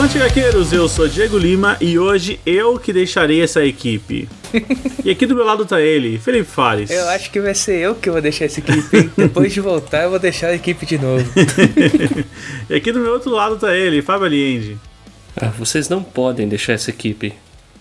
Avante Gaqueiros, eu sou Diego Lima e hoje eu que deixarei essa equipe. e aqui do meu lado tá ele, Felipe Fares. Eu acho que vai ser eu que vou deixar essa equipe. Depois de voltar, eu vou deixar a equipe de novo. e aqui do meu outro lado tá ele, Fábio Aliende. Ah, vocês não podem deixar essa equipe.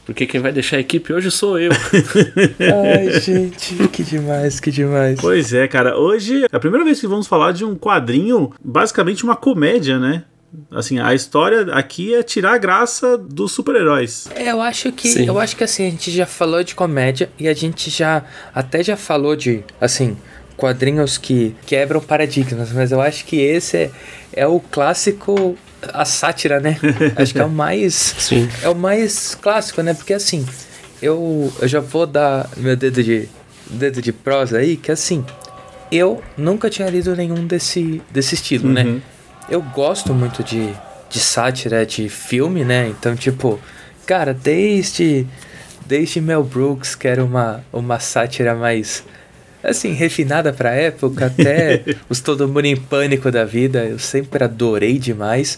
Porque quem vai deixar a equipe hoje sou eu. Ai, gente, que demais, que demais. Pois é, cara. Hoje é a primeira vez que vamos falar de um quadrinho, basicamente uma comédia, né? Assim, a história aqui é tirar a graça dos super-heróis. É, eu acho que Sim. eu acho que assim, a gente já falou de comédia e a gente já até já falou de, assim, quadrinhos que quebram paradigmas, mas eu acho que esse é, é o clássico a sátira, né? Acho que é o mais. Sim. É o mais clássico, né? Porque assim, eu, eu já vou dar meu dedo de, dedo de prosa aí, que assim, eu nunca tinha lido nenhum desse, desse estilo, né? uhum. né? Eu gosto muito de, de sátira de filme, né? Então, tipo, cara, desde. Desde Mel Brooks, que era uma, uma sátira mais assim, refinada pra época, até os Todo Mundo em Pânico da vida, eu sempre adorei demais.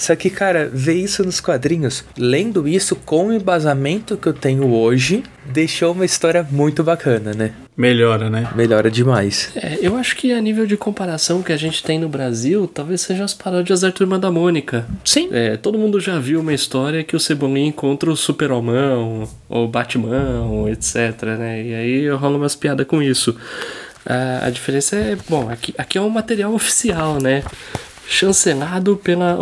Só que, cara, ver isso nos quadrinhos, lendo isso com o embasamento que eu tenho hoje, deixou uma história muito bacana, né? Melhora, né? Melhora demais. É, eu acho que a nível de comparação que a gente tem no Brasil, talvez sejam as paródias da Turma da Mônica. Sim. É, todo mundo já viu uma história que o Cebolinha encontra o Super-Homão, ou Batman, etc, né? E aí rola umas piadas com isso. A, a diferença é, bom, aqui, aqui é um material oficial, né? Chancelado pela,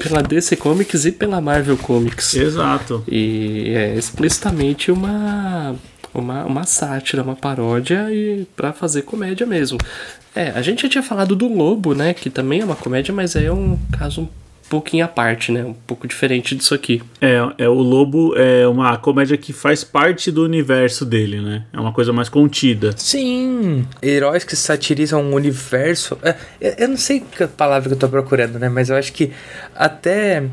pela DC Comics e pela Marvel Comics. Exato. E é explicitamente uma, uma, uma sátira, uma paródia e para fazer comédia mesmo. É, a gente já tinha falado do Lobo, né, que também é uma comédia, mas é um caso um pouquinho à parte, né? Um pouco diferente disso aqui. É, é o Lobo é uma comédia que faz parte do universo dele, né? É uma coisa mais contida. Sim, heróis que satirizam um universo. É, eu não sei que palavra que eu tô procurando, né? Mas eu acho que até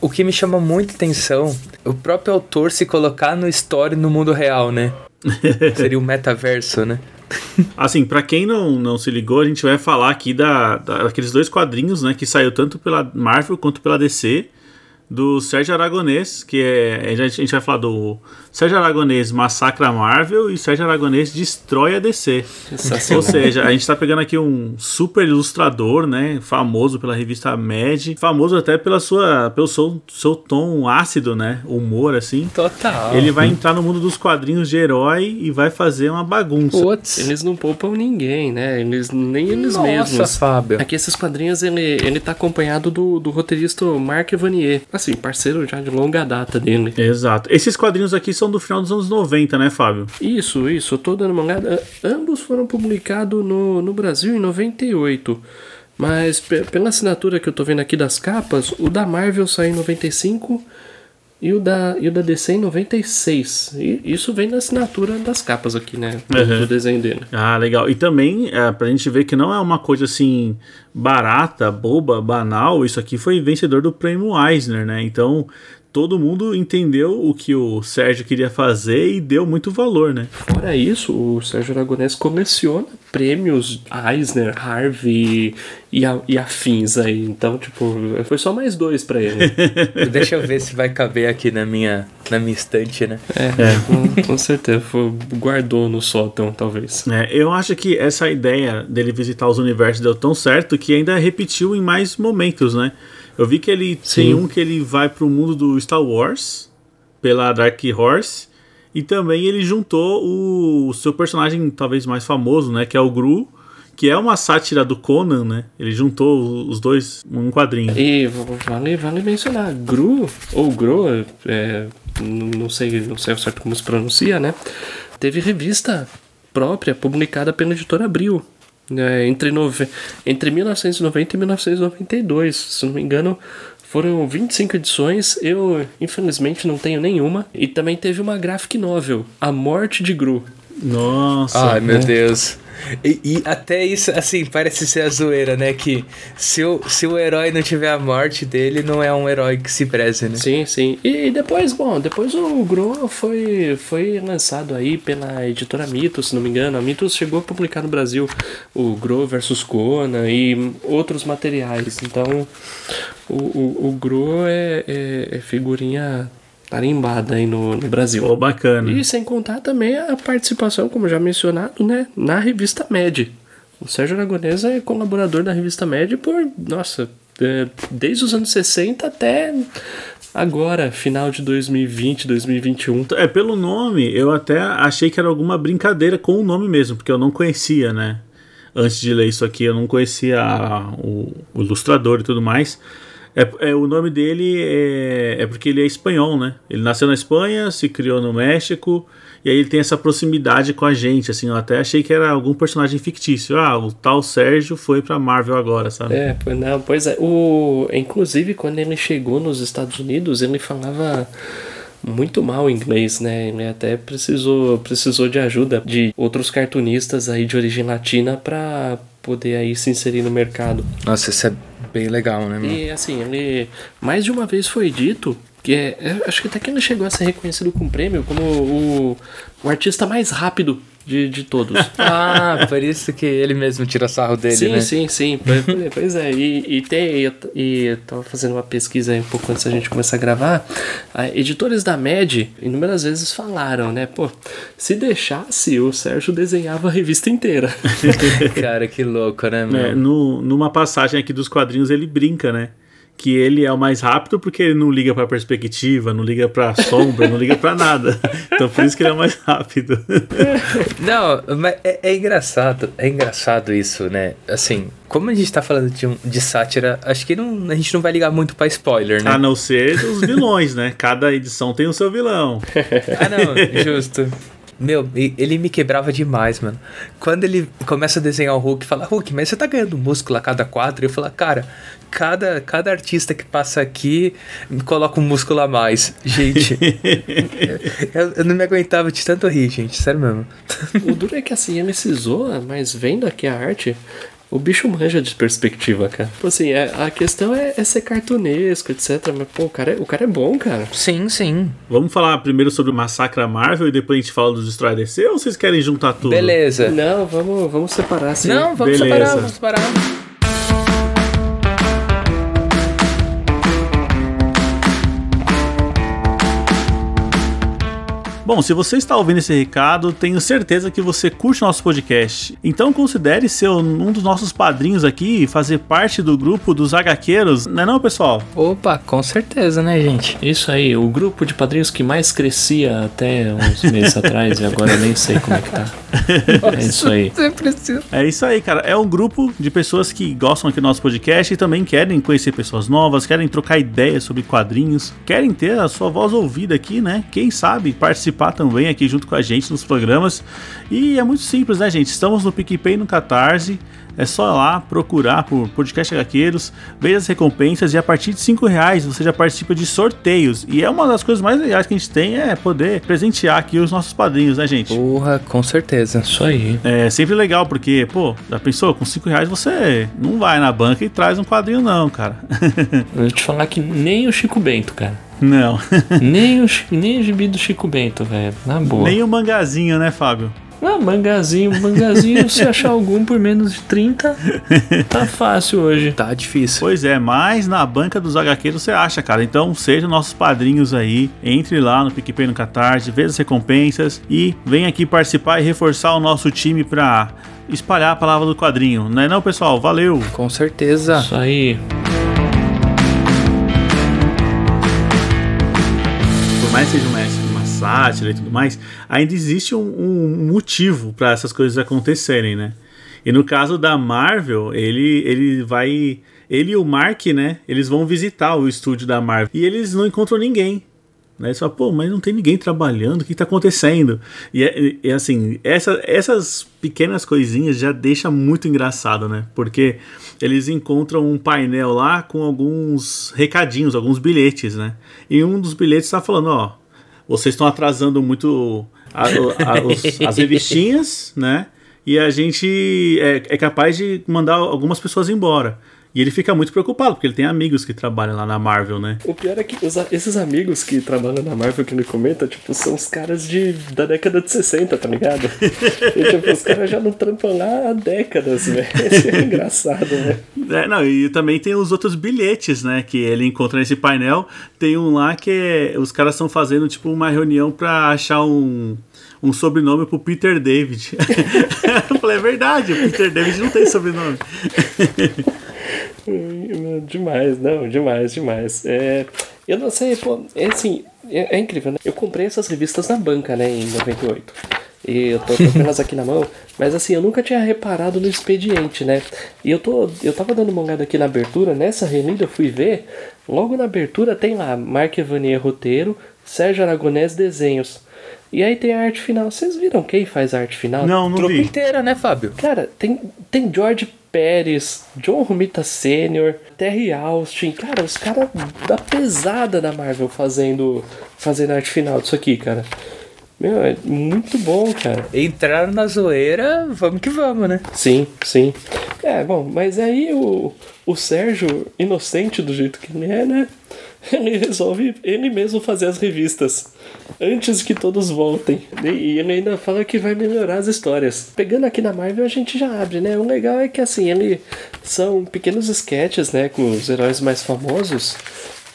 o que me chama muita atenção, o próprio autor se colocar no story no mundo real, né? Seria o metaverso, né? assim, para quem não, não se ligou, a gente vai falar aqui da, da, daqueles dois quadrinhos, né, que saiu tanto pela Marvel quanto pela DC, do Sérgio Aragonês, que é. A gente vai falar do Sérgio Aragonês massacra a Marvel e Sérgio Aragonês destrói a DC. Ou seja, a gente tá pegando aqui um super ilustrador, né? Famoso pela revista Mad, famoso até pela sua, pelo seu, seu tom ácido, né? Humor, assim. Total. Ele vai entrar no mundo dos quadrinhos de herói e vai fazer uma bagunça. Putz. Eles não poupam ninguém, né? Eles, nem eles Nossa, mesmos. Fábio. Aqui esses quadrinhos ele, ele tá acompanhado do, do roteirista Mark Vanier. Assim, parceiro já de longa data dele. Exato. Esses quadrinhos aqui são do final dos anos 90, né, Fábio? Isso, isso. Eu tô dando uma olhada. Ambos foram publicados no, no Brasil em 98. Mas pela assinatura que eu tô vendo aqui das capas, o da Marvel saiu em 95 e o da, e o da DC em 96. E isso vem da assinatura das capas aqui, né? Do, uhum. do desenho dele. Ah, legal. E também, é, pra gente ver que não é uma coisa assim barata, boba, banal, isso aqui foi vencedor do prêmio Eisner, né? Então todo mundo entendeu o que o Sérgio queria fazer e deu muito valor, né? Fora isso, o Sérgio Aragonés coleciona prêmios Eisner, Harvey e, a, e afins aí. Então, tipo, foi só mais dois para ele. Deixa eu ver se vai caber aqui na minha, na minha estante, né? É, é. Com, com, certeza. Foi, guardou no sótão, talvez. É, eu acho que essa ideia dele visitar os universos deu tão certo que ainda repetiu em mais momentos, né? Eu vi que ele Sim. tem um que ele vai pro mundo do Star Wars pela Dark Horse e também ele juntou o, o seu personagem talvez mais famoso, né, que é o Gru, que é uma sátira do Conan, né? Ele juntou os dois num quadrinho. E vale, vale mencionar, Gru ou Gro, é, não sei, não sei certo como se pronuncia, né? Teve revista própria publicada pela editora Abril. É, entre, nove... entre 1990 e 1992, se não me engano, foram 25 edições. Eu, infelizmente, não tenho nenhuma. E também teve uma graphic novel, A Morte de Gru. Nossa. Ai, meu Deus. E, e, até isso, assim, parece ser a zoeira, né? Que se o, se o herói não tiver a morte dele, não é um herói que se preze, né? Sim, sim. E depois, bom, depois o Gro foi, foi lançado aí pela editora Mitos, se não me engano. A Mitos chegou a publicar no Brasil o Gro versus Kona e outros materiais. Então, o, o, o Gro é, é, é figurinha tarimbada aí no, no Brasil. Oh, bacana. E sem contar também a participação, como já mencionado, né, na revista Med. O Sérgio Aragonês é colaborador da revista Med por, nossa, é, desde os anos 60 até agora, final de 2020, 2021. É, pelo nome, eu até achei que era alguma brincadeira com o nome mesmo, porque eu não conhecia, né? Antes de ler isso aqui, eu não conhecia a, o, o ilustrador e tudo mais. É, é, o nome dele é, é porque ele é espanhol, né? Ele nasceu na Espanha, se criou no México, e aí ele tem essa proximidade com a gente, assim, eu até achei que era algum personagem fictício. Ah, o tal Sérgio foi pra Marvel agora, sabe? É, não, pois é. O, inclusive, quando ele chegou nos Estados Unidos, ele falava muito mal inglês, né? Ele até precisou, precisou de ajuda de outros cartunistas aí de origem latina para poder aí se inserir no mercado. Nossa, isso é bem legal, né? Mano? E assim, ele mais de uma vez foi dito que é, é, acho que até que ele chegou a ser reconhecido com prêmio como o, o artista mais rápido de, de todos. ah, por isso que ele mesmo tira sarro dele, sim, né? Sim, sim, sim. Pois é, e, e tem. E, e eu tava fazendo uma pesquisa aí um pouco antes da gente começar a gravar. A, editores da MED inúmeras vezes falaram, né? Pô, se deixasse, o Sérgio desenhava a revista inteira. Cara, que louco, né, mano? É, no, numa passagem aqui dos quadrinhos ele brinca, né? Que ele é o mais rápido porque ele não liga para perspectiva, não liga para sombra, não liga para nada. Então por isso que ele é o mais rápido. Não, mas é, é, engraçado, é engraçado isso, né? Assim, como a gente tá falando de, um, de sátira, acho que não, a gente não vai ligar muito para spoiler, né? A não ser os vilões, né? Cada edição tem o seu vilão. ah, não, justo. Meu, ele me quebrava demais, mano. Quando ele começa a desenhar o Hulk, fala, Hulk, mas você tá ganhando músculo a cada quadro? Eu falo, cara, cada, cada artista que passa aqui me coloca um músculo a mais. Gente, eu, eu, não me aguentava de tanto rir, gente, sério mesmo. O duro é que assim, ele se zoa, mas vendo aqui a arte, o bicho manja de perspectiva, cara. Tipo assim, é, a questão é, é, ser cartunesco, etc. Mas, pô, o cara, é, o cara é bom, cara. Sim, sim. Vamos falar primeiro sobre o Massacre Marvel e depois a gente fala do Destrói DC ou vocês querem juntar tudo? Beleza. Não, vamos, vamos separar sim. Não, vamos Beleza. separar, vamos separar. Bom, se você está ouvindo esse recado, tenho certeza que você curte nosso podcast. Então considere ser um dos nossos padrinhos aqui e fazer parte do grupo dos HQueiros, não é não, pessoal? Opa, com certeza, né, gente? Isso aí, o grupo de padrinhos que mais crescia até uns meses atrás e agora eu nem sei como é que tá. Nossa, é isso aí. É isso aí, cara. É um grupo de pessoas que gostam aqui do nosso podcast e também querem conhecer pessoas novas, querem trocar ideias sobre quadrinhos, querem ter a sua voz ouvida aqui, né? Quem sabe participar participar também aqui junto com a gente nos programas. E é muito simples, né, gente? Estamos no PicPay no Catarse. É só lá procurar por Podcast HQueiros, veja as recompensas e a partir de 5 reais você já participa de sorteios. E é uma das coisas mais legais que a gente tem é poder presentear aqui os nossos padrinhos, né, gente? Porra, com certeza. Isso aí. É sempre legal, porque, pô, já pensou? Com 5 reais você não vai na banca e traz um quadrinho, não, cara. Eu vou te falar que nem o Chico Bento, cara. Não. nem, o, nem o gibi do Chico Bento, velho. Na boa. Nem o mangazinho, né, Fábio? Ah, mangazinho, mangazinho, se achar algum por menos de 30, tá fácil hoje. Tá difícil. Pois é, mas na banca dos HQs você acha, cara. Então sejam nossos padrinhos aí. Entre lá no PicPay no Catarse, veja as recompensas e vem aqui participar e reforçar o nosso time pra espalhar a palavra do quadrinho. Não é não, pessoal? Valeu! Com certeza. Isso aí. Por mais que seja um mestre sátira e tudo mais, ainda existe um, um motivo para essas coisas acontecerem, né? E no caso da Marvel, ele, ele vai. Ele e o Mark, né? Eles vão visitar o estúdio da Marvel. E eles não encontram ninguém. Né? Eles falam, pô, mas não tem ninguém trabalhando, o que está acontecendo? E, é, é assim, essa, essas pequenas coisinhas já deixa muito engraçado, né? Porque eles encontram um painel lá com alguns recadinhos, alguns bilhetes, né? E um dos bilhetes está falando, ó, vocês estão atrasando muito a, a, os, as revistinhas, né? e a gente é, é capaz de mandar algumas pessoas embora. E ele fica muito preocupado, porque ele tem amigos que trabalham lá na Marvel, né? O pior é que os, esses amigos que trabalham na Marvel que ele comenta, tipo, são os caras de, da década de 60, tá ligado? e, tipo, os caras já não trampam lá há décadas, velho. Isso é engraçado, né? É, não, e também tem os outros bilhetes, né, que ele encontra nesse painel. Tem um lá que é, os caras estão fazendo, tipo, uma reunião pra achar um um sobrenome pro Peter David. eu falei, é verdade, o Peter David não tem sobrenome. demais, não, demais, demais. É, eu não sei, pô, é assim, é, é, incrível, né? Eu comprei essas revistas na banca, né, em 98. E eu tô, tô com elas aqui na mão, mas assim, eu nunca tinha reparado no expediente, né? E eu tô, eu tava dando uma olhada aqui na abertura, nessa relida eu fui ver, logo na abertura tem lá Mark Evanier roteiro, Sérgio Aragonés desenhos. E aí tem a arte final. Vocês viram quem faz a arte final? Não, não Trupe vi. inteira, né, Fábio? Cara, tem, tem George Pérez, John Romita Sr., Terry Austin. Cara, os caras da pesada da Marvel fazendo, fazendo arte final disso aqui, cara. Meu, é muito bom, cara. Entraram na zoeira, vamos que vamos, né? Sim, sim. É, bom, mas aí o, o Sérgio, inocente do jeito que ele é, né? Ele resolve ele mesmo fazer as revistas antes que todos voltem. E ele ainda fala que vai melhorar as histórias. Pegando aqui na Marvel, a gente já abre, né? O legal é que assim, ele são pequenos sketches, né, com os heróis mais famosos.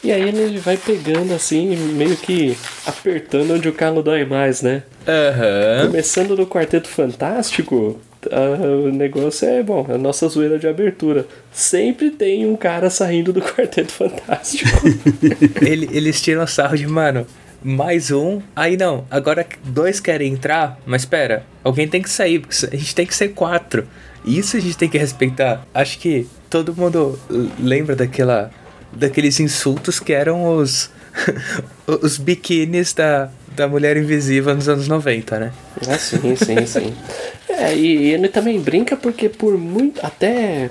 E aí ele vai pegando assim, meio que apertando onde o calo dói mais, né? Aham. Começando no Quarteto Fantástico, o negócio é, bom, a nossa zoeira de abertura. Sempre tem um cara saindo do Quarteto Fantástico. Ele, eles tiram sarro de, mano, mais um. Aí não, agora dois querem entrar, mas espera, alguém tem que sair, porque a gente tem que ser quatro. Isso a gente tem que respeitar. Acho que todo mundo lembra daquela, daqueles insultos que eram os, os biquínis da, da Mulher Invisível nos anos 90, né? Ah, sim, sim, sim. É, e ele também brinca porque por muito. Até.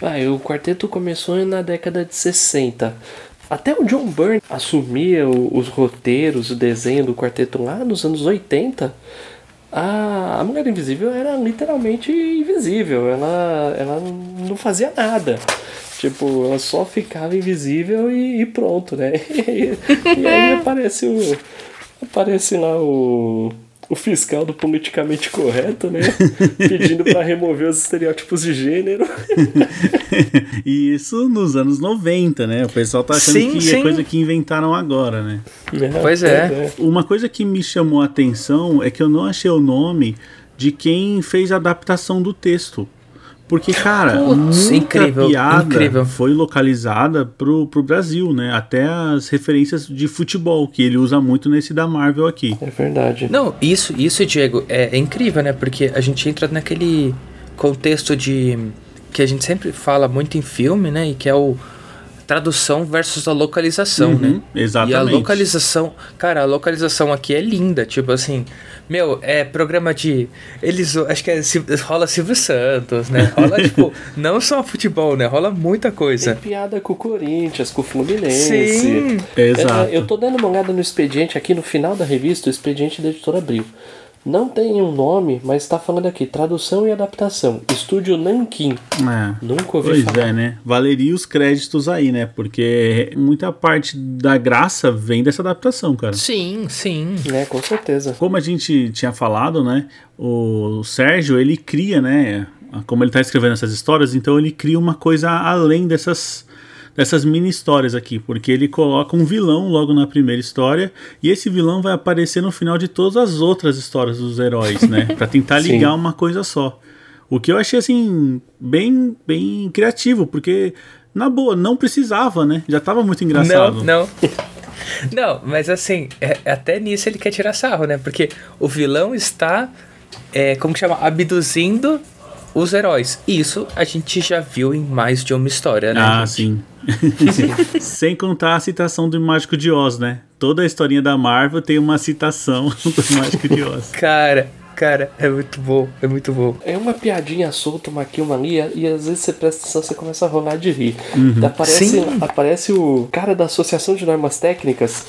Vai, o quarteto começou na década de 60. Até o John Byrne assumia os roteiros, o desenho do quarteto lá nos anos 80. A, a Mulher Invisível era literalmente invisível. Ela, ela não fazia nada. Tipo, ela só ficava invisível e, e pronto, né? E, aí aparece o. Aparece lá o. O fiscal do politicamente correto, né? Pedindo pra remover os estereótipos de gênero. e isso nos anos 90, né? O pessoal tá achando Sim, que sim. é coisa que inventaram agora, né? Pois é. Uma coisa que me chamou a atenção é que eu não achei o nome de quem fez a adaptação do texto. Porque, cara, Putz, muita incrível, piada incrível. foi localizada pro, pro Brasil, né? Até as referências de futebol, que ele usa muito nesse da Marvel aqui. É verdade. Não, isso, isso, Diego, é, é incrível, né? Porque a gente entra naquele contexto de que a gente sempre fala muito em filme, né? E que é o tradução versus a localização, Uhum, né? exatamente. E a localização, cara, a localização aqui é linda, tipo assim, meu, é programa de eles, acho que é, rola Silvio Santos, né? Rola tipo, não só futebol, né? Rola muita Tem coisa. piada com o Corinthians, com o Fluminense. Sim. Exato. É, eu tô dando uma olhada no expediente aqui no final da revista, o expediente da editora Abril. Não tem um nome, mas tá falando aqui, tradução e adaptação. Estúdio Nankin. É. Nunca ouvi Pois falar. é, né? Valeria os créditos aí, né? Porque muita parte da graça vem dessa adaptação, cara. Sim, sim. É, com certeza. Como a gente tinha falado, né? O Sérgio, ele cria, né? Como ele tá escrevendo essas histórias, então ele cria uma coisa além dessas dessas mini histórias aqui, porque ele coloca um vilão logo na primeira história e esse vilão vai aparecer no final de todas as outras histórias dos heróis, né? Pra tentar ligar uma coisa só. O que eu achei assim bem bem criativo, porque na boa não precisava, né? Já tava muito engraçado. Não, não. Não, mas assim, é- até nisso ele quer tirar sarro, né? Porque o vilão está, é, como que chama? Abduzindo os heróis. Isso a gente já viu em mais de uma história, né? Ah, gente? sim. Sem contar a citação do Mágico de Oz, né? Toda a historinha da Marvel tem uma citação do Mágico de Oz. Cara, cara, é muito bom, é muito bom. É uma piadinha solta, uma aqui, uma ali, e às vezes você presta atenção, você começa a rolar de rir. Aparece, Sim. aparece o cara da Associação de Normas Técnicas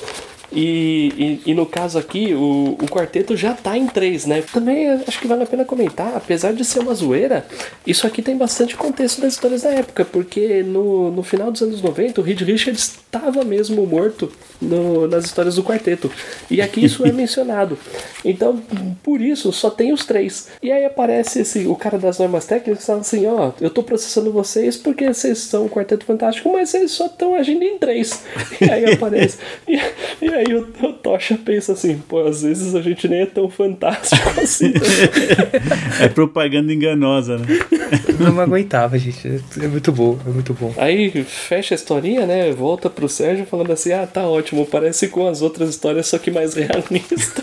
E, e, e, no caso aqui, o, o quarteto já tá em três, né? Também acho que vale a pena comentar, apesar de ser uma zoeira, isso aqui tem bastante contexto das histórias da época, porque no, no final dos anos 90 o Reed Richards estava mesmo morto no, nas histórias do quarteto. E aqui isso é mencionado. Então, por isso, só tem os três. E aí aparece esse, o cara das normas técnicas e fala assim: ó, oh, eu tô processando vocês porque vocês são um quarteto fantástico, mas vocês só estão agindo em três. E aí aparece. e, e aí o, o Tocha pensa assim: pô, às vezes a gente nem é tão fantástico assim. é propaganda enganosa, né? Não aguentava, gente. É muito bom, é muito bom. Aí fecha a historinha, né? Volta pro Sérgio falando assim: ah, tá ótimo, parece com as outras histórias, só que mais realista.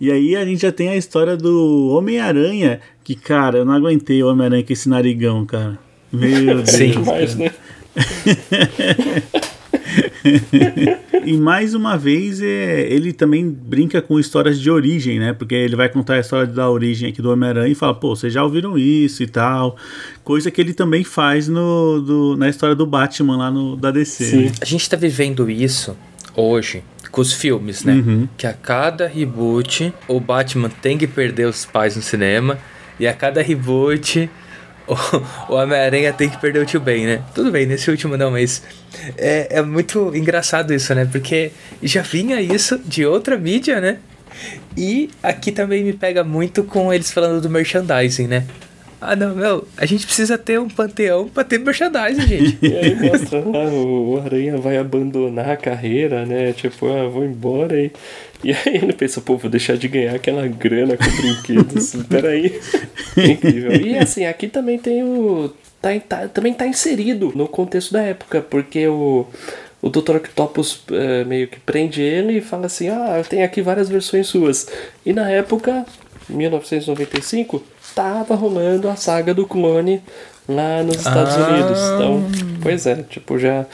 e aí a gente já tem a história do Homem-Aranha, que, cara, eu não aguentei o Homem-Aranha com esse narigão, cara. Meu Deus. Sim, demais, né? e mais uma vez é, ele também brinca com histórias de origem, né? Porque ele vai contar a história da origem aqui do Homem-Aranha e fala, pô, vocês já ouviram isso e tal. Coisa que ele também faz no, do, na história do Batman lá no, da DC. Sim. Né? A gente tá vivendo isso hoje com os filmes, né? Uhum. Que a cada reboot o Batman tem que perder os pais no cinema e a cada reboot o, Homem-Aranha tem que perder o tio Ben, né? Tudo bem, nesse último não, mas é, é muito engraçado isso, né? Porque já vinha isso de outra mídia, né? E aqui também me pega muito com eles falando do merchandising, né? Ah, não, meu, a gente precisa ter um panteão pra ter merchandising, gente. e aí mostra lá, o Aranha vai abandonar a carreira, né? Tipo, ah, vou embora e. E aí ele pensa, pô, vou deixar de ganhar aquela grana com brinquedos. Peraí. É incrível. E assim, aqui também tem o. Tá, tá, também tá inserido no contexto da época, porque o o Dr. Octopus é, meio que prende ele e fala assim: Ah, tenho aqui várias versões suas. E na época, 1995, tava rolando a saga do clone lá nos Estados ah. Unidos. Então, pois é, tipo, já.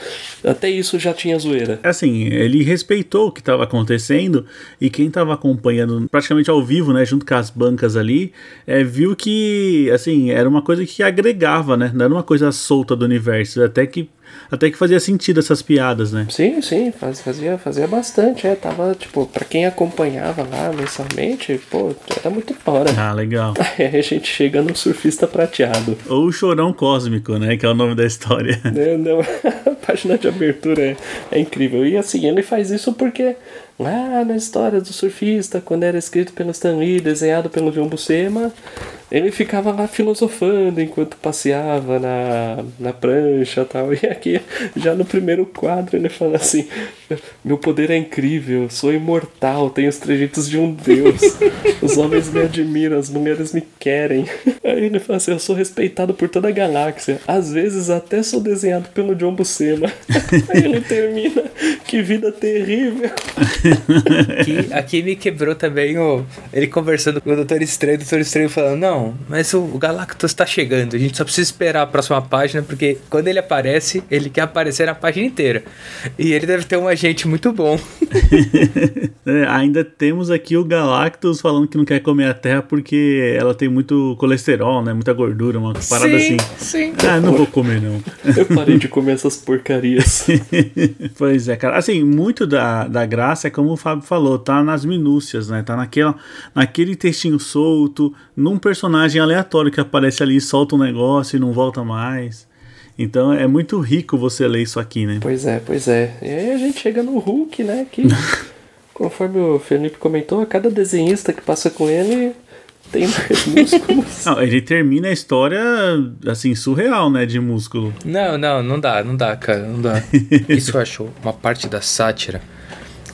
Até isso já tinha zoeira. Assim, ele respeitou o que estava acontecendo e quem estava acompanhando praticamente ao vivo, né, junto com as bancas ali, é, viu que, assim, era uma coisa que agregava, né? Não era uma coisa solta do universo. Até que até que fazia sentido essas piadas, né? Sim, sim, fazia, fazia bastante, é, tava, tipo, pra quem acompanhava lá mensalmente, pô, era muito fora. Ah, legal. Aí a gente chega no surfista prateado. Ou o chorão cósmico, né, que é o nome da história. Não, não, a página de abertura é, é incrível, e assim, ele faz isso porque lá na história do surfista, quando era escrito pelo Stan Lee, desenhado pelo John Buscema, ele ficava lá filosofando enquanto passeava na, na prancha tal. E aqui, já no primeiro quadro, ele fala assim: Meu poder é incrível, sou imortal, tenho os trejeitos de um deus. Os homens me admiram, as mulheres me querem. Aí ele fala assim: Eu sou respeitado por toda a galáxia. Às vezes até sou desenhado pelo John Buscema. Aí ele termina: Que vida terrível. Aqui, aqui me quebrou também o, ele conversando com o Doutor Estranho, o Doutor Estranho falando: Não, mas o, o Galactus tá chegando, a gente só precisa esperar a próxima página, porque quando ele aparece, ele quer aparecer na página inteira. E ele deve ter um agente muito bom. é, ainda temos aqui o Galactus falando que não quer comer a Terra porque ela tem muito colesterol, né? Muita gordura, uma parada sim, assim. Sim. Ah, não vou comer, não. Eu parei de comer essas porcarias. pois é, cara. Assim, muito da, da graça é como o Fábio falou, tá nas minúcias, né? Tá naquela, naquele textinho solto, num personagem aleatório que aparece ali, solta um negócio e não volta mais. Então é muito rico você ler isso aqui, né? Pois é, pois é. E aí a gente chega no Hulk, né? Que, conforme o Felipe comentou, a cada desenhista que passa com ele tem mais músculos. Não, ele termina a história assim, surreal, né? De músculo. Não, não, não dá, não dá, cara, não dá. Isso eu acho uma parte da sátira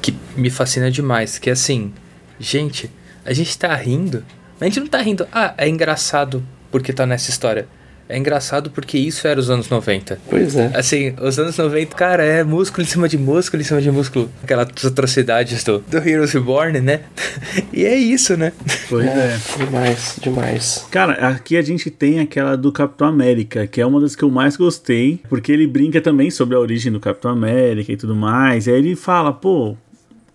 que me fascina demais. Que é assim, gente, a gente tá rindo, mas a gente não tá rindo, ah, é engraçado porque tá nessa história. É engraçado porque isso era os anos 90. Pois é. Assim, os anos 90, cara, é músculo em cima de músculo em cima de músculo. Aquelas atrocidades do, do Heroes Reborn, né? e é isso, né? Pois é, é. Demais, demais. Cara, aqui a gente tem aquela do Capitão América, que é uma das que eu mais gostei, porque ele brinca também sobre a origem do Capitão América e tudo mais. E aí ele fala, pô,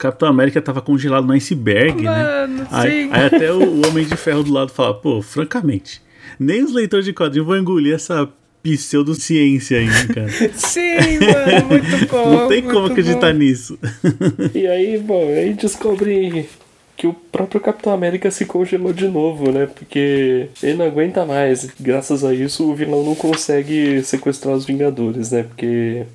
Capitão América tava congelado no iceberg, né? Mano, né? Aí, aí, até o, Homem de Ferro do lado fala, pô, francamente, nem os leitores de quadrinhos vão engolir essa pseudociência ainda, cara. Sim, mano, muito bom. Não tem como acreditar bom. nisso. E aí, bom, aí descobre que o próprio Capitão América se congelou de novo, né? Porque ele não aguenta mais. Graças a isso, o vilão não consegue sequestrar os Vingadores, né? Porque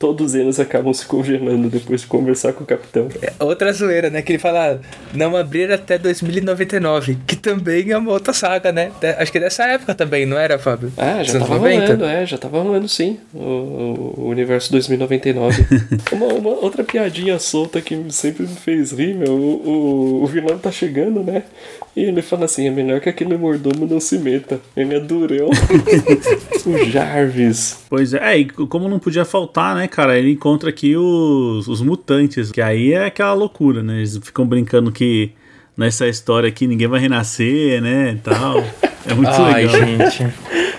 todos eles acabam se congelando depois de conversar com o Capitão. É outra zoeira, né? Que ele fala não abrir até 2099, que também é uma outra saga, né? De- acho que é dessa época também, não era, Fábio? Ah, já tava anos 90? rolando, é, já tava rolando sim, o, o universo 2099. uma, uma outra piadinha solta que sempre me fez rir, meu, o, o, o vilão tá chegando, né? E ele fala assim, é melhor que aquele mordomo não se meta, ele é durão. o Jarvis. Pois é, é, e como não podia faltar, né, cara, ele encontra aqui os, os mutantes, que aí é aquela loucura, né? Eles ficam brincando que nessa história aqui ninguém vai renascer, né, e tal. É muito Ai, legal. gente.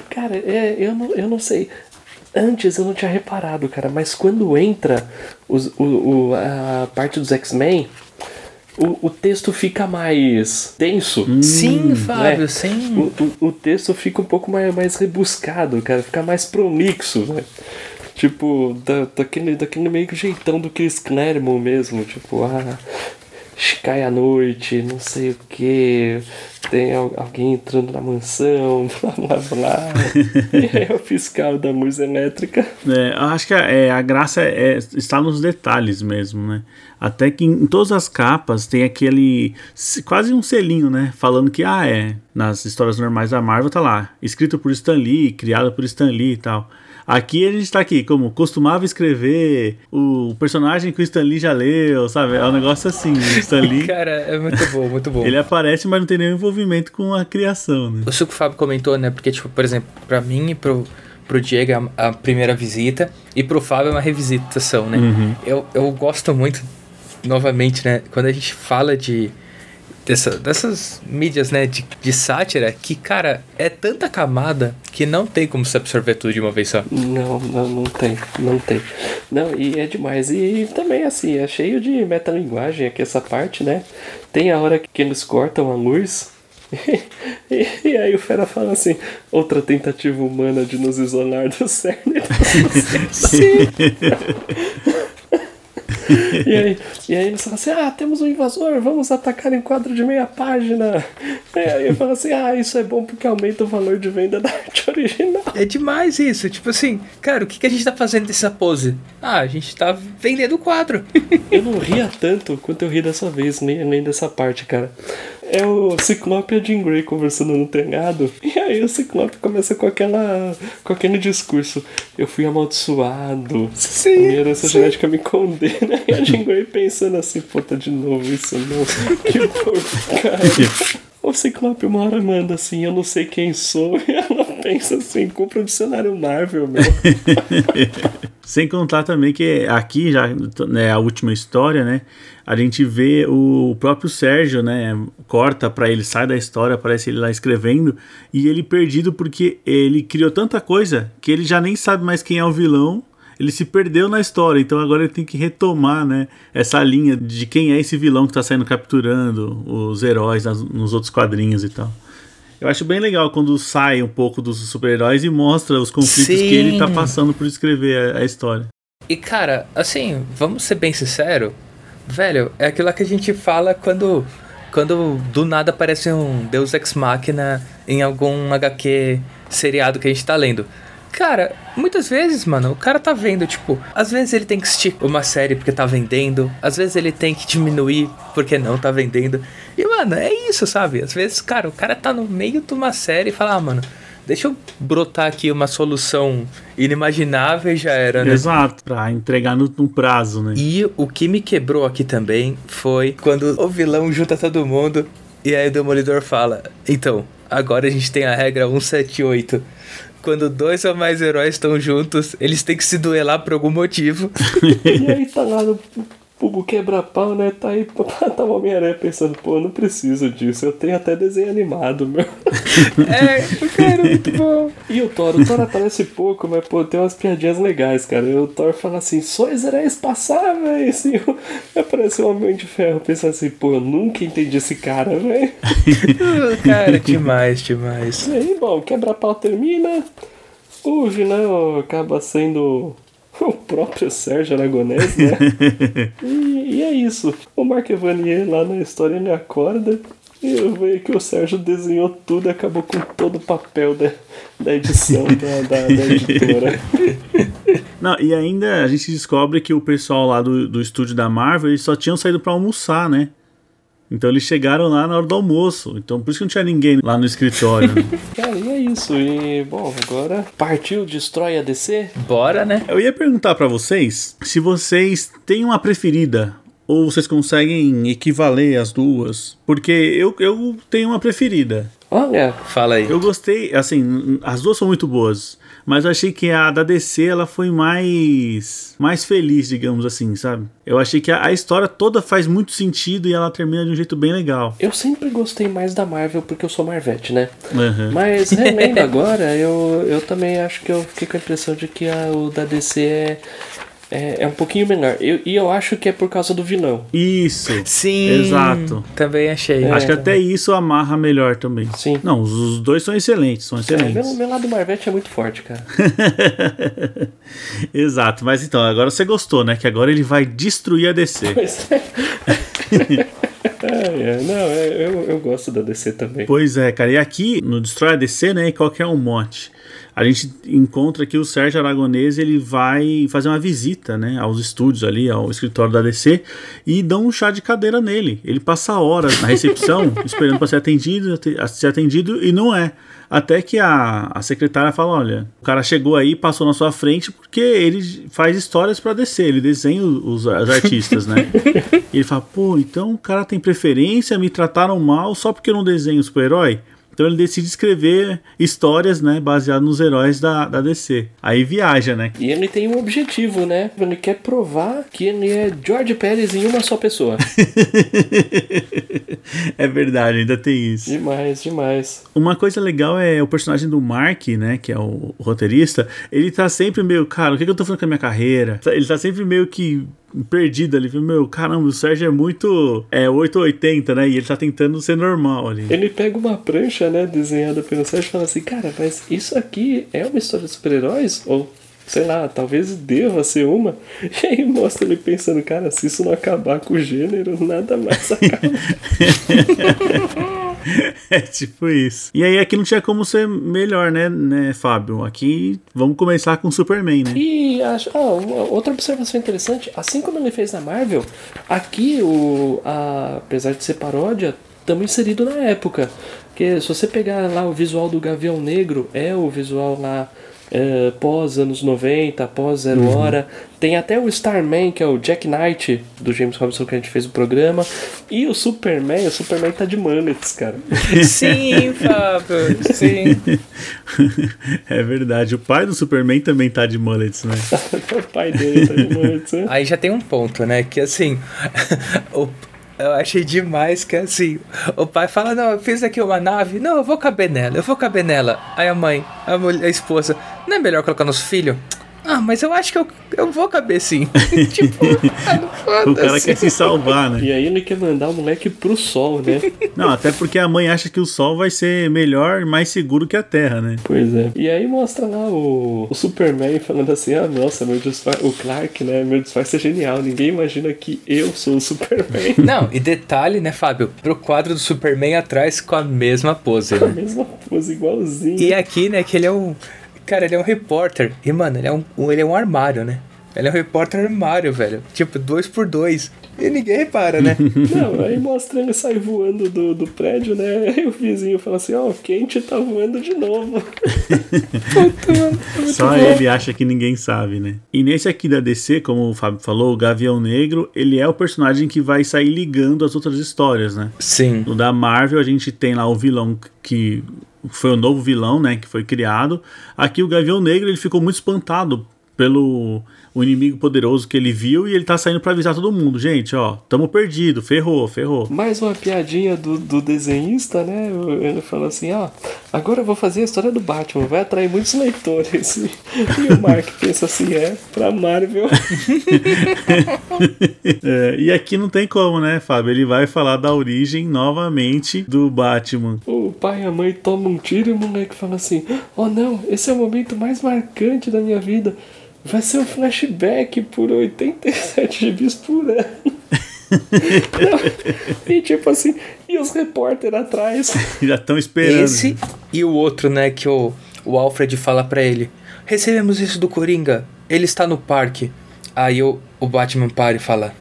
Cara, é, eu, não, eu não sei. Antes eu não tinha reparado, cara, mas quando entra os, o, o- a parte dos X-Men, o, o texto fica mais denso. Sim, Fábio, né? sim. O, o, o texto fica um pouco mais, mais rebuscado, cara, fica mais prolixo, né? Tipo, da, daquele, daquele meio que jeitão do Chris Claremont mesmo, tipo, ah, cai a noite, não sei o que, tem al- alguém entrando na mansão, blá blá blá. e é o fiscal da luz elétrica. É, eu acho que a, é, a graça é, está nos detalhes mesmo, né? Até que em todas as capas tem aquele. se- quase um selinho, né? Falando que, ah, é. Nas histórias normais da Marvel tá lá. Escrito por Stan Lee, criado por Stan Lee e tal. Aqui a gente tá aqui, como costumava escrever o personagem que o Stan Lee já leu, sabe? É um negócio assim. O Stan Lee. Cara, é muito bom, muito bom. Ele aparece, mas não tem nenhum envolvimento com a criação, né? Isso que o Fábio comentou, né? Porque, tipo, por exemplo, pra mim e pro, pro Diego é a, a primeira visita e pro Fábio é uma revisitação, né? Eu, eu gosto muito, novamente, né? Quando a gente fala de. Dessa, dessas mídias, né, de, de sátira, que, cara, é tanta camada que não tem como se absorver tudo de uma vez só. Não, não, não tem, não tem. Não, e é demais. E também, assim, é cheio de metalinguagem aqui essa parte, né? Tem a hora que eles cortam a luz. E, e aí o Fera fala assim, outra tentativa humana de nos isolar do cerne. Sim. E aí, e aí eles falam assim, ah, temos um invasor, vamos atacar em quadro de meia página. E aí eu falo assim, ah, isso é bom porque aumenta o valor de venda da arte original. É demais isso. Tipo assim, cara, o que, que a gente tá fazendo dessa pose? Ah, a gente tá vendendo o quadro. Eu não ria tanto quanto eu ri dessa vez, nem, nem dessa parte, cara. É o Ciclope e a Jean Grey conversando no telhado. E aí o Ciclope começa com aquela. com aquele discurso. Eu fui amaldiçoado. Sim, Minha herança sim. genética me condena. E a Jean Grey pensando assim, puta, de novo isso não. Que porcaria. O Ciclope uma hora manda assim, eu não sei quem sou. E ela pensa assim, compra o dicionário Marvel, meu. Sem contar também que aqui, já né, a última história, né? A gente vê o próprio Sérgio, né? Corta pra ele, sai da história, aparece ele lá escrevendo, e ele perdido porque ele criou tanta coisa que ele já nem sabe mais quem é o vilão. Ele se perdeu na história, então agora ele tem que retomar, né? Essa linha de quem é esse vilão que tá saindo capturando os heróis nas- nos outros quadrinhos e tal. Eu acho bem legal quando sai um pouco dos super-heróis e mostra os conflitos Sim. que ele tá passando por escrever a, a história. E cara, assim, vamos ser bem sincero, velho, é aquilo que a gente fala quando quando do nada aparece um Deus Ex Machina em algum HQ seriado que a gente tá lendo. Cara, muitas vezes, mano, o cara tá vendo, tipo, às vezes ele tem que esticar uma série porque tá vendendo, às vezes ele tem que diminuir porque não tá vendendo. E, mano, é isso, sabe? Às vezes, cara, o cara tá no meio de uma série e fala, ah, mano, deixa eu brotar aqui uma solução inimaginável e já era, né? Exato, pra entregar no, no prazo, né? E o que me quebrou aqui também foi quando o vilão junta todo mundo e aí o Demolidor fala: Então, agora a gente tem a regra 178. Quando dois ou mais heróis estão juntos, eles têm que se duelar por algum motivo. E aí tá lá no o quebra-pau, né? Tá aí, tá o Homem-Aranha pensando, pô, eu não preciso disso, eu tenho até desenho animado, meu. é, cara, muito bom. E o Thor, o Thor aparece pouco, mas pô, tem umas piadinhas legais, cara. E o Thor fala assim, sois heróis passáveis. E o- aparece o Homem de Ferro pensando assim, pô, eu nunca entendi esse cara, velho. Cara, demais, demais. E aí, bom, quebra-pau termina. o vilão acaba sendo o próprio Sérgio Aragonés, né? e, e, é isso. O Mark Evanier lá na história ele acorda e eu vejo que o Sérgio desenhou tudo e acabou com todo o papel da, da edição da, da, da editora. Não, e ainda a gente descobre que o pessoal lá do, do estúdio da Marvel eles só tinham saído para almoçar, né? Então eles chegaram lá na hora do almoço. Então por isso que não tinha ninguém lá no escritório. Né? Cara, e é isso. E, bom, agora partiu, destrói a DC? Bora, né? Eu ia perguntar para vocês se vocês têm uma preferida. Ou vocês conseguem equivaler as duas? Porque eu, eu tenho uma preferida. Olha, fala aí. Eu gostei, assim, as duas são muito boas mas eu achei que a da DC ela foi mais mais feliz, digamos assim, sabe? Eu achei que a, a, história toda faz muito sentido e ela termina de um jeito bem legal. Eu sempre gostei mais da Marvel porque eu sou Marvete, né? Uhum. Mas relendo agora, eu, eu também acho que eu fiquei com a impressão de que a, o da DC é é, é um pouquinho menor. Eu, e eu acho que é por causa do vilão. Isso. Sim. Exato. Também achei. É, acho que até isso amarra melhor também. Sim. Não, os, os dois são excelentes, são excelentes. É, meu, meu lado Marvete é muito forte, cara. Exato, mas então, agora você gostou, né? Que agora ele vai destruir a DC. Pois é. É, é, não, é, eu, eu gosto da DC também. Pois é, cara. E aqui no Destrói a DC, né? Qual que é o mote? A gente encontra que o Sérgio Aragonês ele vai fazer uma visita né, aos estúdios ali, ao escritório da DC, e dão um chá de cadeira nele. Ele passa horas na recepção esperando para ser atendido, ser atendido e não é. Até que a, a secretária fala: olha, o cara chegou aí, passou na sua frente porque ele faz histórias para DC, ele desenha os, os artistas, né? e ele fala: pô, então o cara tem preferência, me trataram mal só porque eu não desenho super-herói? Então ele decide escrever histórias, né, baseadas nos heróis da, da DC. Aí viaja, né? E ele tem um objetivo, né? Ele quer provar que ele é George Pérez em uma só pessoa. é verdade, ainda tem isso. Demais, demais. Uma coisa legal é o personagem do Mark, né, que é o, roteirista, ele tá sempre meio, cara, o que, que eu tô fazendo com a minha carreira? Ele tá sempre meio que perdido ali. Meu, caramba, o Sérgio é muito é 880, né? E ele tá tentando ser normal ali. Ele pega uma prancha, né, desenhada pelo Sérgio e fala assim: Cara, mas isso aqui é uma história de super-heróis? Ou sei lá, talvez deva ser uma. E aí mostra ele pensando: Cara, se isso não acabar com o gênero, nada mais acaba. é tipo isso. E aí aqui não tinha como ser melhor, né, né, Fábio? Aqui vamos começar com Superman, né? E acho, ah, outra observação interessante, assim como ele fez na Marvel, aqui o a, apesar de ser paródia, estamos inserido na época. Porque se você pegar lá o visual do Gavião Negro, é o visual lá é, pós anos 90, pós Zero uhum. Hora. Tem até o Starman, que é o Jack Knight, do James Robinson, que a gente fez o programa. E o Superman, o Superman tá de mullets, cara. Sim, Fábio, sim. É verdade, o pai do Superman também tá de mullets, né? o pai dele tá de mullets, né? Aí já tem um ponto, né? Que assim, o eu achei demais que assim, o pai fala, não, eu fiz aqui uma nave, não, eu vou caber nela, eu vou caber nela. Aí a mãe, a, mulher, a esposa, não é melhor colocar nos filhos? Ah, mas eu acho que eu, eu vou caber sim. tipo, o cara quer se salvar, né? E aí ele quer mandar o moleque pro sol, né? Não, até porque a mãe acha que o sol vai ser melhor, mais seguro que a terra, né? Pois é. E aí mostra lá o, o Superman falando assim: ah, nossa, meu disfarce, o Clark, né? Meu disfarce é genial. Ninguém imagina que eu sou o Superman. Não, e detalhe, né, Fábio? Pro quadro do Superman atrás com a mesma pose. Né? a mesma pose, igualzinho. E aqui, né, que ele é um Cara, ele é um repórter. E, mano, ele é um, ele é um armário, né? Ele é um repórter armário, velho. Tipo, dois por dois. E ninguém repara, né? Não, aí mostra ele sai voando do, do prédio, né? Aí o vizinho fala assim, ó, oh, o quente tá voando de novo. Puta, Só bom. ele acha que ninguém sabe, né? E nesse aqui da DC, como o Fábio falou, o Gavião Negro, ele é o personagem que vai sair ligando as outras histórias, né? Sim. No da Marvel, a gente tem lá o vilão que foi o novo vilão, né, que foi criado. Aqui o Gavião Negro ele ficou muito espantado pelo o inimigo poderoso que ele viu e ele tá saindo para avisar todo mundo. Gente, ó, tamo perdido, ferrou, ferrou. Mais uma piadinha do, do desenhista, né? Ele fala assim, ó, agora eu vou fazer a história do Batman, vai atrair muitos leitores. E o Mark pensa assim, é, pra Marvel. é, e aqui não tem como, né, Fábio? Ele vai falar da origem novamente do Batman. O o pai e a mãe tomam um tiro e o moleque fala assim: Oh não, esse é o momento mais marcante da minha vida. Vai ser um flashback por 87 gibis por ano. Não. E tipo assim, e os repórteres atrás. Já estão esperando. Esse e o outro, né, que o, o Alfred fala pra ele: Recebemos isso do Coringa, ele está no parque. Aí o, o Batman para e fala: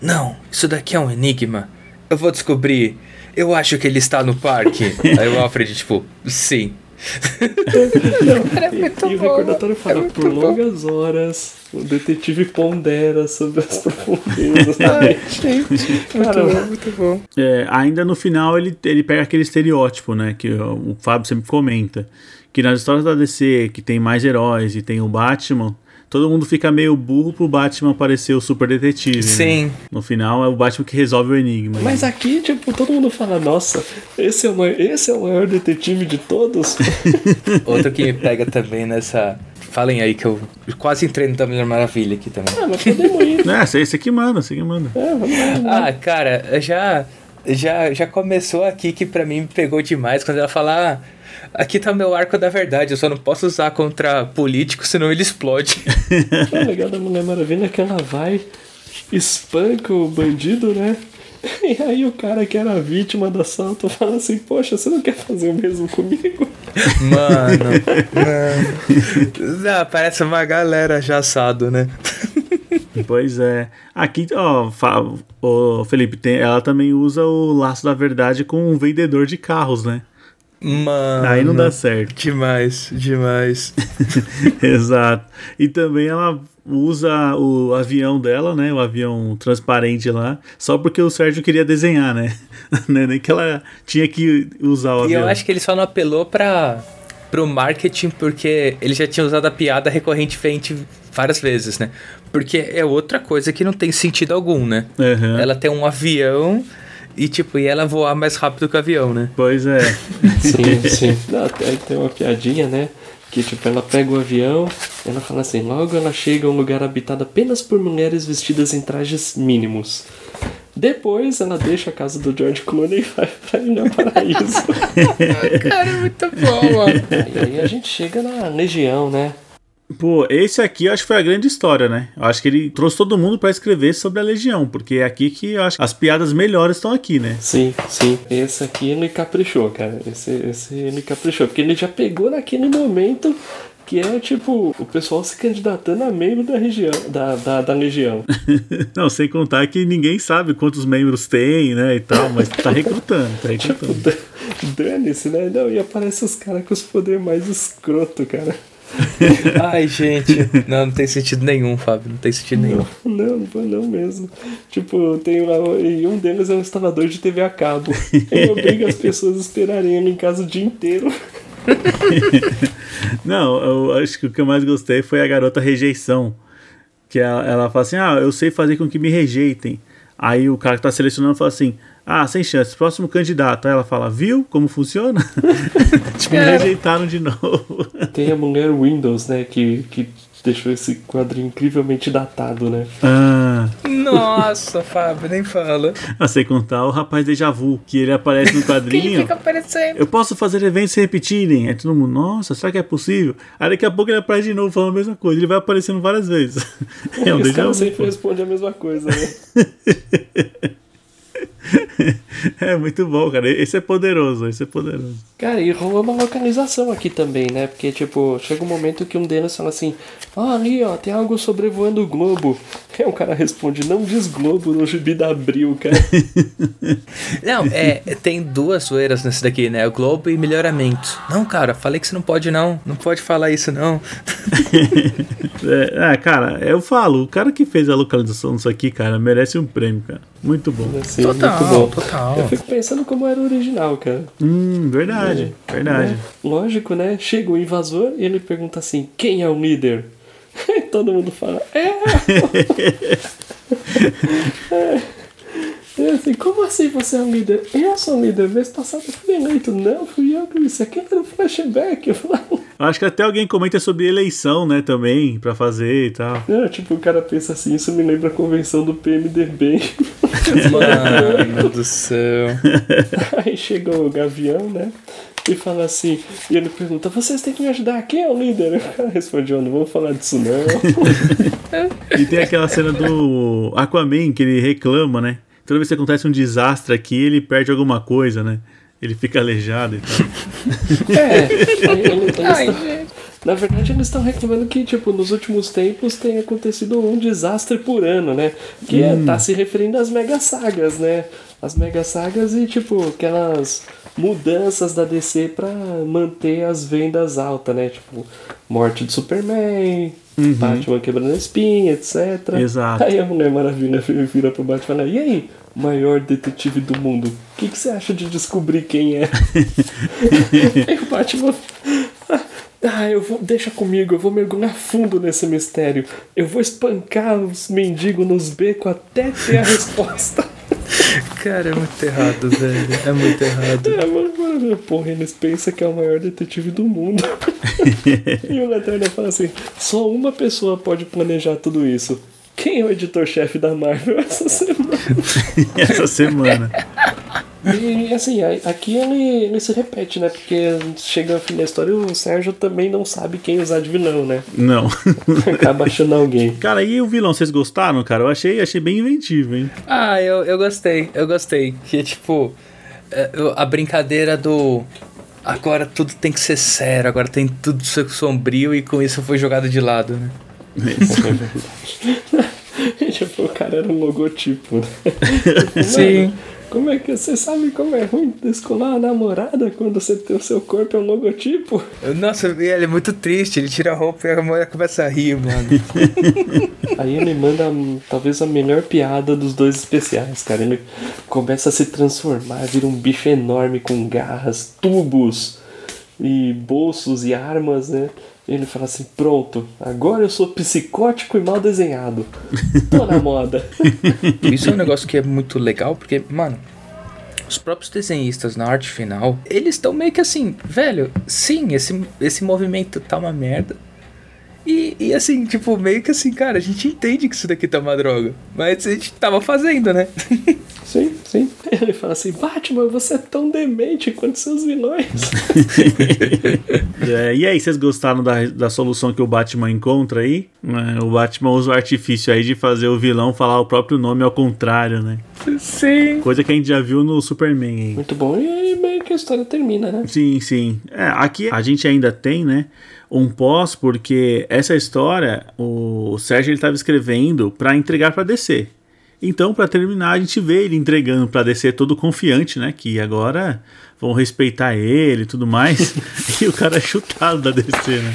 Não, isso daqui é um enigma. Eu vou descobrir. Eu acho que ele está no parque. Aí o Alfred, tipo, sim. Não, e, e, o recordatório fala: Por longas horas, o detetive pondera sobre as profundezas da mente. muito bom, muito bom. É, ainda no final, ele, ele pega aquele estereótipo, né? Que o, o Fábio sempre comenta. Que nas histórias da DC, que tem mais heróis e tem o Batman, todo mundo fica meio burro pro Batman parecer o super detetive. Sim. Né? No final é o Batman que resolve o enigma. Mas né? aqui, tipo, todo mundo fala, nossa, esse é o maior, esse é o maior detetive de todos. Outro que me pega também nessa. Falem aí que eu quase entrei no da Mulher Maravilha aqui também. Ah, mas podemos ir. É, você, você que manda, você que manda. É, vamos lá, vamos lá. Ah, cara, já, já, já começou aqui que pra mim me pegou demais quando ela fala. Ah, Aqui tá meu arco da verdade, eu só não posso usar contra político, senão ele explode. O legal da Mulher Maravilha é que ela vai, espanca o bandido, né? E aí o cara que era vítima do assalto fala assim, poxa, você não quer fazer o mesmo comigo? Mano, mano. Ah, parece uma galera já assado, né? Pois é. Aqui, ó, ô, Felipe, tem, ela também usa o laço da verdade com um vendedor de carros, né? Mano. Aí não dá certo. Demais, demais. Exato. E também ela usa o avião dela, né? O avião transparente lá, só porque o Sérgio queria desenhar, né? Não é Nem que ela tinha que usar o E avião. eu acho que ele só não apelou pra, pro marketing porque ele já tinha usado a piada recorrentemente várias vezes, né? Porque é outra coisa que não tem sentido algum, né? Aham. Ela tem um avião e, tipo, e ela voar mais rápido que o avião, né? Pois é. Sim, sim. Não, aí tem uma piadinha, né? Que tipo, ela pega o avião, ela fala assim, logo ela chega a um lugar habitado apenas por mulheres vestidas em trajes mínimos. Depois ela deixa a casa do George Clooney e vai pra Ilha Paraíso. Cara, é muito bom, mano. e aí a gente chega na Legião, né? Pô, esse aqui eu acho que foi a grande história, né? Eu acho que ele trouxe todo mundo pra escrever sobre a Legião, porque é aqui que eu acho que as piadas melhores estão aqui, né? Sim, sim. Esse aqui ele caprichou, cara. Esse, esse ele caprichou. Porque ele já pegou naquele momento que é tipo o pessoal se candidatando a membro da região, da, da, da Legião. Não, sem contar que ninguém sabe quantos membros tem, né, e tal, mas tá recrutando, tá tipo, recrutando. dane-se, né? Não, e aparece os caras com os poderes mais escroto, cara. Ai, gente. Não, não tem sentido nenhum, Fábio. Não tem sentido nenhum. Não, não, não mesmo. Tipo, tem lá, e um deles é um instalador de TV a cabo. Ele obriga as pessoas a esperarem ele em casa o dia inteiro. Não, eu acho que o que eu mais gostei foi a garota rejeição. Que ela, ela fala assim: Ah, eu sei fazer com que me rejeitem. Aí o cara que tá selecionando fala assim: Ah, sem chance, próximo candidato. Aí ela fala: Viu como funciona? tipo, me rejeitaram de novo. Tem a mulher Windows, né? Que, que deixou esse quadrinho incrivelmente datado, né? Ah, Nossa, Fábio, nem fala. a sem contar o rapaz déjà vu, que ele aparece no quadrinho. aparecendo. Eu posso fazer eventos se repetirem. Aí todo mundo, nossa, será que é possível? Aí daqui a pouco ele aparece de novo falando a mesma coisa. Ele vai aparecendo várias vezes. É um caras vu. sempre respondem a mesma coisa, né? É muito bom, cara. Esse é poderoso, esse é poderoso. Cara, e rolou uma localização aqui também, né? Porque, tipo, chega um momento que um deles fala assim: Ó, ali, ó, tem algo sobrevoando o globo. Aí o cara responde: Não diz globo no gibi da Abril, cara. Não, é, tem duas zoeiras nesse daqui, né? O Globo e melhoramento. Não, cara, falei que você não pode não. Não pode falar isso não. É, é, cara, eu falo, o cara que fez a localização disso aqui, cara, merece um prêmio, cara. Muito bom. Total, muito bom. total. Eu fico pensando como era o original, cara. Hum, verdade, verdade. Né? Lógico, né? Chega o invasor e ele pergunta assim: Quem é o líder? E todo mundo fala: É! é. E assim, como assim você é um líder? Eu sou um líder. Mês passado eu fui eleito. Não, fui eu que disse. Aquilo era um flashback. Eu falo, acho que até alguém comenta sobre eleição, né, também, pra fazer e tal. não, tipo, o cara pensa assim: Isso me lembra a convenção do PMDB. Mano do céu. Aí chega o Gavião, né? e fala assim, e ele pergunta, vocês têm que me ajudar, quem é o líder? O cara responde, não vamos falar disso não. e tem aquela cena do Aquaman que ele reclama, né? Toda vez que acontece um desastre aqui, ele perde alguma coisa, né? Ele fica aleijado e tal. É, ele, ele, Ai, na verdade, eles estão reclamando que, tipo, nos últimos tempos tem acontecido um desastre por ano, né? Que é, hum. é, tá se referindo às mega sagas, né? As mega sagas e, tipo, aquelas mudanças da DC para manter as vendas altas, né? Tipo, morte de Superman, uhum. Batman quebrando a espinha, etc. Exato. Aí a Mulher Maravilha vira pro Batman e fala, e aí, maior detetive do mundo, o que, que você acha de descobrir quem é? e o Batman... Ah, eu vou. Deixa comigo, eu vou mergulhar fundo nesse mistério. Eu vou espancar os mendigos nos becos até ter a resposta. Cara, é muito errado, velho. É muito errado. É, mano, porra, eles pensam que é o maior detetive do mundo. e o Lanterna fala assim: só uma pessoa pode planejar tudo isso. Quem é o editor-chefe da Marvel essa semana? essa semana. E assim, aqui ele, ele se repete, né? Porque chega ao fim da história o Sérgio também não sabe quem usar de vilão, né? Não. Acaba achando alguém. Cara, e o vilão, vocês gostaram, cara? Eu achei, achei bem inventivo, hein? Ah, eu, eu gostei, eu gostei. Que tipo, é, a brincadeira do. Agora tudo tem que ser sério, agora tem tudo ser sombrio e com isso foi jogado de lado, né? Isso é verdade. tipo, o cara era um logotipo, né? Sim. Como é que você sabe como é ruim descolar a namorada quando você tem o seu corpo é um logotipo? Nossa, ele é muito triste, ele tira a roupa e a mulher começa a rir, mano. Aí ele manda talvez a melhor piada dos dois especiais, cara. Ele começa a se transformar, vira um bicho enorme com garras, tubos e bolsos e armas, né? Ele fala assim: pronto, agora eu sou psicótico e mal desenhado. Tô na moda. Isso é um negócio que é muito legal, porque, mano, os próprios desenhistas na arte final, eles estão meio que assim, velho, sim, esse, esse movimento tá uma merda. E, e assim, tipo, meio que assim, cara, a gente entende que isso daqui tá uma droga. Mas a gente tava fazendo, né? Sim, sim. Ele fala assim: Batman, você é tão demente quanto seus vilões. é, e aí, vocês gostaram da, da solução que o Batman encontra aí? É, o Batman usa o artifício aí de fazer o vilão falar o próprio nome ao contrário, né? Sim. Coisa que a gente já viu no Superman aí. Muito bom. E aí meio que a história termina, né? Sim, sim. É, aqui a gente ainda tem, né? Um pós porque essa história o Sérgio estava escrevendo para entregar para DC. Então, para terminar, a gente vê ele entregando para DC todo confiante, né? Que agora vão respeitar ele e tudo mais. e o cara é chutado da DC, né?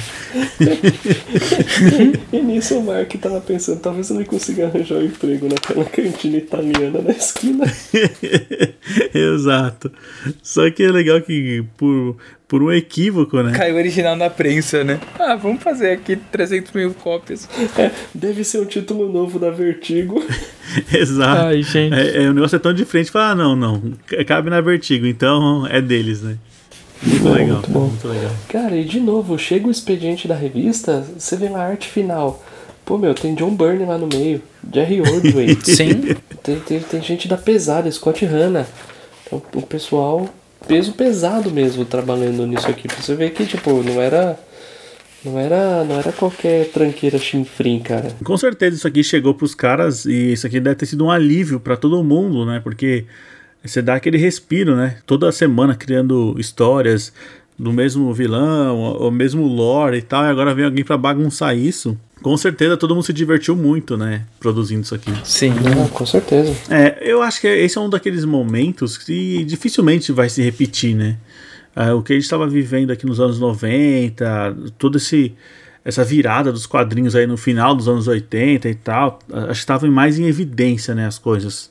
e, e nisso o Mark tava pensando, talvez ele consiga arranjar um emprego naquela cantina italiana na esquina. Exato. Só que é legal que por, por um equívoco, né? Caiu original na prensa, né? Ah, vamos fazer aqui 300 mil cópias. É, deve ser um título novo da Vertigo. Exato. Ai, gente. É, é, o negócio é tão diferente, fala, ah, não, não, cabe na Vertigo, então é deles, né? Muito bom, legal, muito bom. Muito legal. Cara, e de novo, chega o expediente da revista, você vê lá a arte final. Pô, meu, tem John Byrne lá no meio, Jerry Ordway. Sim. Tem, tem, tem gente da pesada, Scott Hanna. Então, o pessoal, peso pesado mesmo, trabalhando nisso aqui. Pra você ver que, tipo, não era. Não era, não era qualquer tranqueira chinfrim, cara. Com certeza isso aqui chegou pros caras e isso aqui deve ter sido um alívio para todo mundo, né? Porque você dá aquele respiro, né? Toda semana criando histórias do mesmo vilão, o mesmo lore e tal, e agora vem alguém para bagunçar isso. Com certeza todo mundo se divertiu muito, né? Produzindo isso aqui. Sim, é, com certeza. É, eu acho que esse é um daqueles momentos que dificilmente vai se repetir, né? É, o que a gente estava vivendo aqui nos anos 90, todo esse essa virada dos quadrinhos aí no final dos anos 80 e tal, acho que estava mais em evidência, né, as coisas.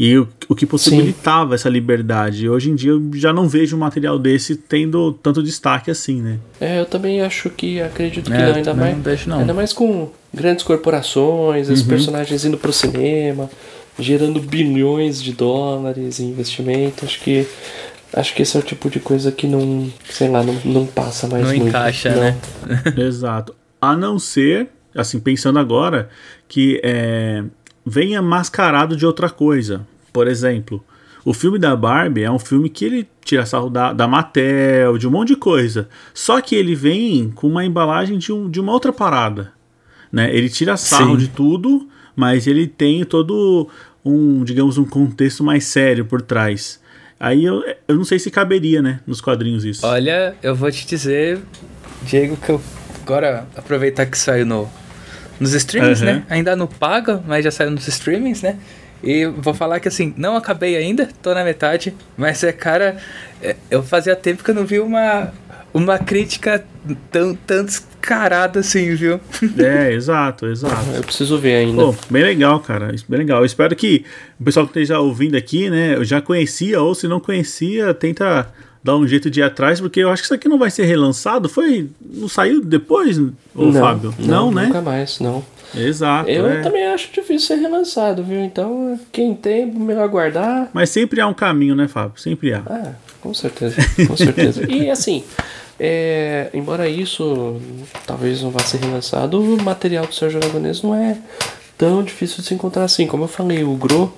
E o, o que possibilitava Sim. essa liberdade. Hoje em dia eu já não vejo um material desse tendo tanto destaque assim, né? É, eu também acho que acredito que é, não, ainda mais. Não deixo, não. Ainda mais com grandes corporações, uhum. os personagens indo pro cinema, gerando bilhões de dólares em investimento. Acho que acho que esse é o tipo de coisa que não, sei lá, não, não passa mais não muito. Encaixa, não encaixa, né? Exato. A não ser, assim, pensando agora, que é, venha mascarado de outra coisa. Por exemplo, O filme da Barbie é um filme que ele tira sarro da, da Mattel, de um monte de coisa. Só que ele vem com uma embalagem de, um, de uma outra parada. Né? Ele tira sarro Sim. de tudo, mas ele tem todo um, digamos, um contexto mais sério por trás. Aí eu, eu não sei se caberia, né, nos quadrinhos isso. Olha, eu vou te dizer, Diego, que eu agora aproveitar que saiu no, nos streamings, uhum. né? Ainda não paga, mas já saiu nos streamings, né? E vou falar que assim, não acabei ainda, tô na metade, mas é, cara, é, eu fazia tempo que eu não vi uma, uma crítica tão, tão descarada assim, viu? É, exato, exato. Eu preciso ver ainda. Pô, bem legal, cara, bem legal. Eu espero que o pessoal que esteja ouvindo aqui, né, eu já conhecia, ou se não conhecia, tenta dar um jeito de ir atrás, porque eu acho que isso aqui não vai ser relançado. Foi. Não saiu depois, ô Fábio? Não, não, né? Nunca mais, não. Exato. Eu é. também acho difícil ser relançado, viu? Então, quem tem, melhor guardar. Mas sempre há um caminho, né, Fábio? Sempre há. Ah, com certeza, com certeza. e assim, é, embora isso talvez não vá ser relançado, o material do Sérgio Aragonês não é tão difícil de se encontrar assim. Como eu falei, o Gro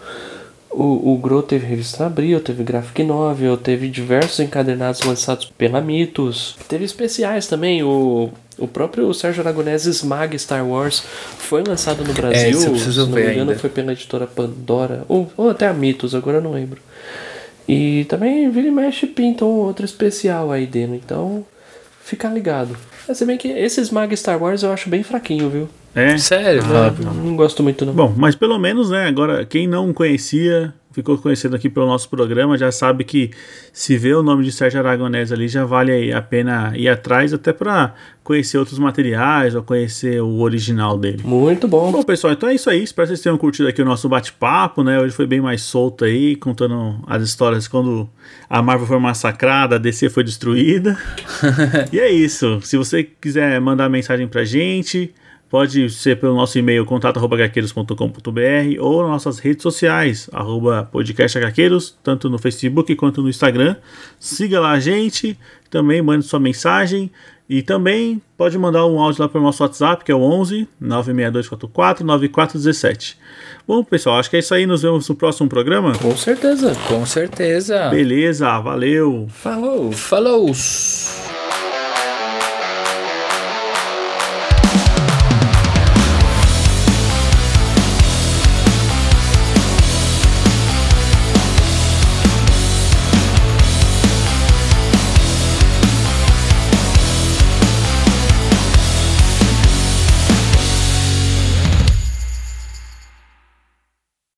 o, o Gro teve revista Abril, teve Graphic Novel, teve diversos encadernados lançados pela Mitos. Teve especiais também, o, o próprio Sérgio Aragonés Smag Star Wars foi lançado no Brasil, é, se não me engano ainda. foi pela editora Pandora, ou, ou até a Mitos, agora eu não lembro. E também vira e mexe pintam outro especial aí dentro, então fica ligado. É, se bem que esse Smag Star Wars eu acho bem fraquinho, viu? É? Sério? Ah, não, não gosto muito não. Bom, mas pelo menos, né, agora quem não conhecia, ficou conhecendo aqui pelo nosso programa, já sabe que se vê o nome de Sérgio Aragonés ali, já vale a pena ir atrás, até para conhecer outros materiais ou conhecer o original dele. Muito bom. Bom, pessoal, então é isso aí. Espero que vocês tenham curtido aqui o nosso bate-papo, né? Hoje foi bem mais solto aí, contando as histórias quando a Marvel foi massacrada, a DC foi destruída. e é isso. Se você quiser mandar mensagem pra gente, Pode ser pelo nosso e-mail contato.gaqueiros.com.br ou nas nossas redes sociais, arroba podcastagaqueiros, tanto no Facebook quanto no Instagram. Siga lá a gente, também mande sua mensagem e também pode mandar um áudio lá para o nosso WhatsApp, que é o 11 96244 9417. Bom, pessoal, acho que é isso aí. Nos vemos no próximo programa. Com certeza. Com certeza. Beleza, valeu. Falou. Falou.